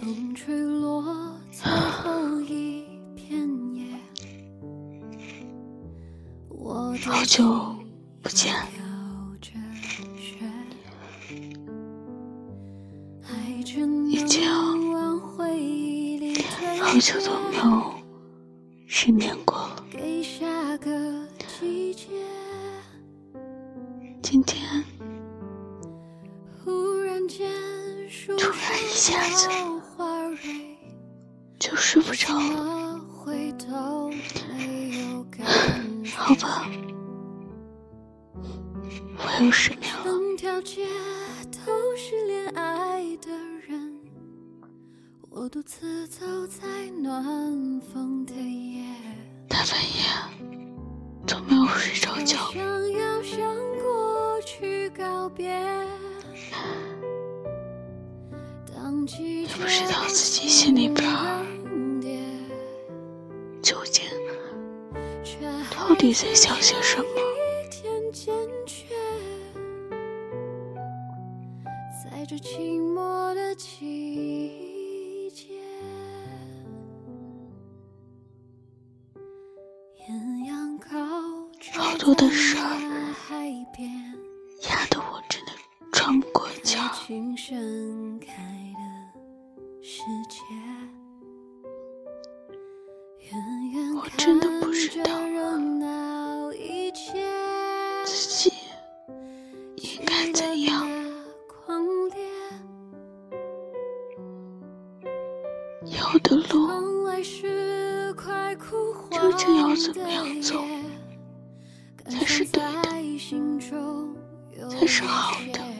风吹落最后一片叶，我好久不见，已经好久都没有失眠过了。今天突然一下子就睡不着了，好吧，我又失眠了。大半夜都没有睡着觉。不知道自己心里边究竟到底在想些什么。好多的事真的不知道自己应该怎样，要的路究竟要怎么样走才是对的，才是好的。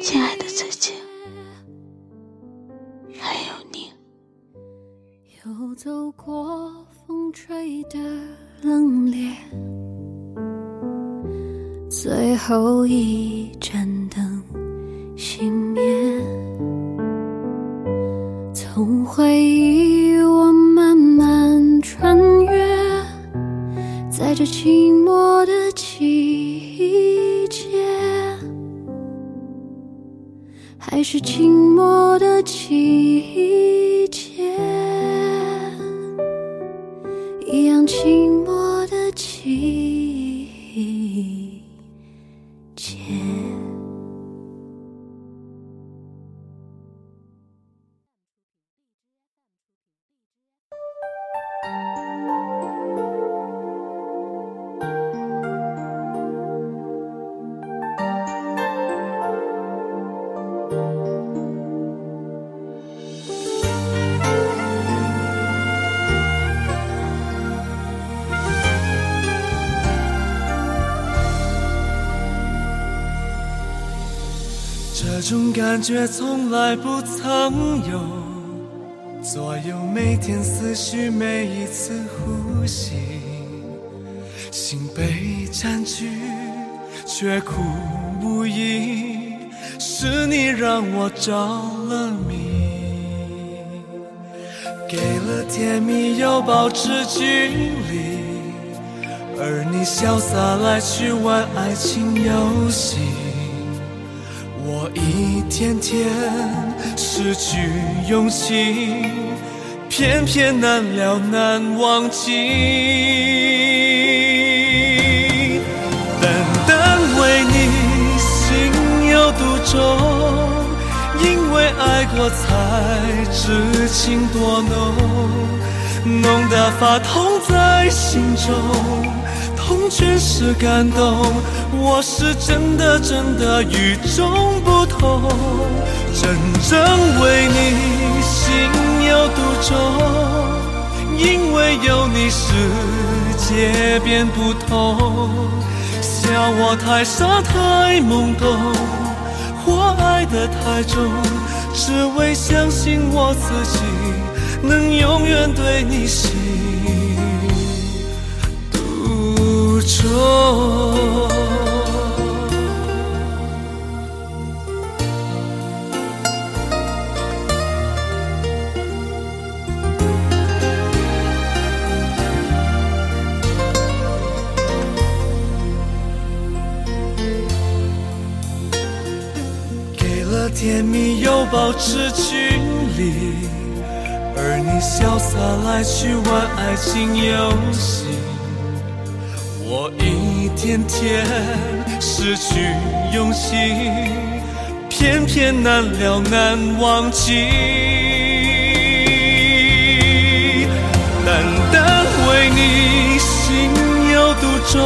北京时间两点零六分。走过风吹的冷冽，最后一盏灯熄灭，从回忆我慢慢穿越，在这寂寞还是寂寞的季节。一样寂寞这种感觉从来不曾有，左右每天思绪，每一次呼吸，心被占据，却苦无依，是你让我着了迷，给了甜蜜又保持距离，而你潇洒来去玩爱情游戏。我一天天失去勇气，偏偏难了难忘记。爱过才知情多浓，浓得发痛在心中。痛全是感动，我是真的真的与众不同，真正为你心有独钟，因为有你世界变不同，笑我太傻太懵懂，或爱得太重，只为相信我自己能永远对你心独钟。保持距离，而你潇洒来去玩爱情游戏，我一天天失去勇气，偏偏难了难忘记。单单为你心有独钟。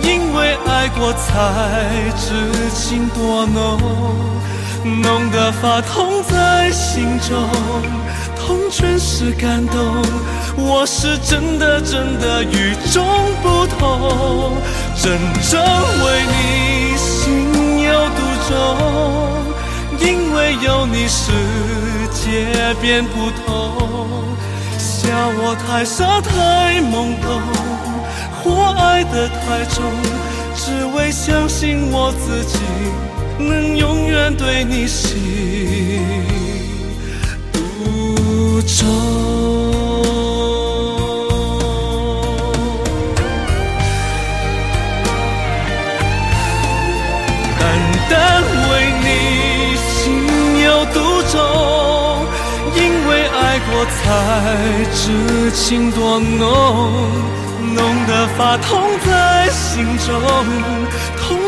因为爱过，才知情多浓，浓得发痛在心中，痛全是感动。我是真的真的与众不同，真正为你心有独钟。因为有你，世界变不同。笑我太傻太懵懂。或爱得太重，只为相信我自己能永远对你心独钟。单单为你心有独钟，因为爱过才知情多浓。浓得发痛在心中，痛